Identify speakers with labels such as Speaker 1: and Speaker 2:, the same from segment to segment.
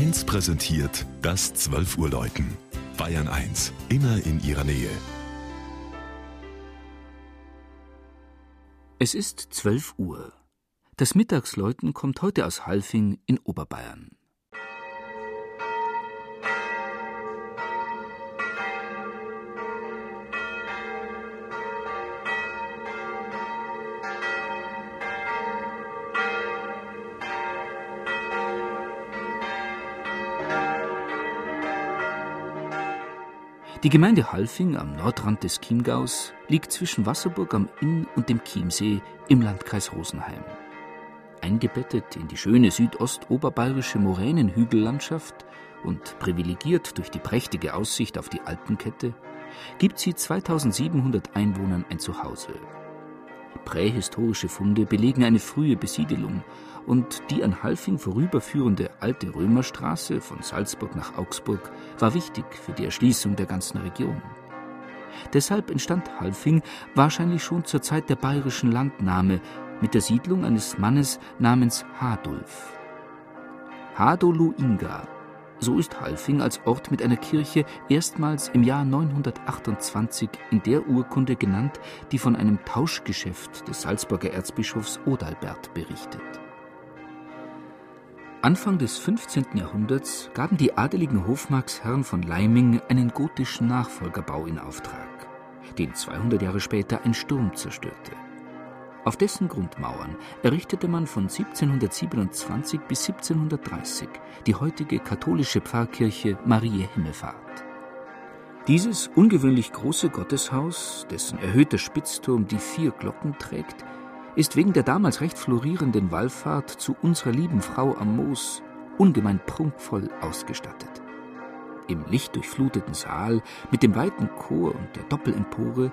Speaker 1: 1 präsentiert das 12 Uhr Läuten. Bayern 1, immer in ihrer Nähe.
Speaker 2: Es ist 12 Uhr. Das Mittagsläuten kommt heute aus Halfing in Oberbayern. Die Gemeinde Halfing am Nordrand des Chiemgaus liegt zwischen Wasserburg am Inn und dem Chiemsee im Landkreis Rosenheim. Eingebettet in die schöne südostoberbayerische Moränenhügellandschaft und privilegiert durch die prächtige Aussicht auf die Alpenkette, gibt sie 2700 Einwohnern ein Zuhause. Prähistorische Funde belegen eine frühe Besiedelung und die an Halfing vorüberführende alte Römerstraße von Salzburg nach Augsburg war wichtig für die Erschließung der ganzen Region. Deshalb entstand Halfing wahrscheinlich schon zur Zeit der bayerischen Landnahme mit der Siedlung eines Mannes namens Hadulf. Hadolu Inga so ist Halfing als Ort mit einer Kirche erstmals im Jahr 928 in der Urkunde genannt, die von einem Tauschgeschäft des Salzburger Erzbischofs Odalbert berichtet. Anfang des 15. Jahrhunderts gaben die adeligen Hofmarksherren von Leiming einen gotischen Nachfolgerbau in Auftrag, den 200 Jahre später ein Sturm zerstörte. Auf dessen Grundmauern errichtete man von 1727 bis 1730 die heutige katholische Pfarrkirche Marie Himmelfahrt. Dieses ungewöhnlich große Gotteshaus, dessen erhöhter Spitzturm die vier Glocken trägt, ist wegen der damals recht florierenden Wallfahrt zu unserer lieben Frau am Moos ungemein prunkvoll ausgestattet. Im lichtdurchfluteten Saal mit dem weiten Chor und der Doppelempore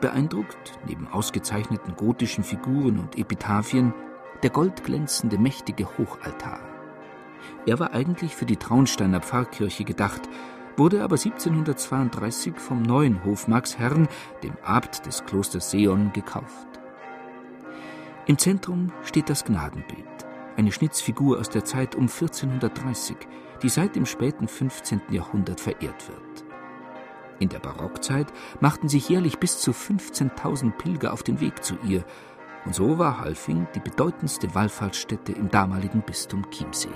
Speaker 2: beeindruckt, neben ausgezeichneten gotischen Figuren und Epitaphien, der goldglänzende mächtige Hochaltar. Er war eigentlich für die Traunsteiner Pfarrkirche gedacht, wurde aber 1732 vom neuen Hofmarksherrn, dem Abt des Klosters Seon, gekauft. Im Zentrum steht das Gnadenbild, eine Schnitzfigur aus der Zeit um 1430, die seit dem späten 15. Jahrhundert verehrt wird. In der Barockzeit machten sich jährlich bis zu 15.000 Pilger auf den Weg zu ihr, und so war Halfing die bedeutendste Wallfahrtsstätte im damaligen Bistum Chiemsee.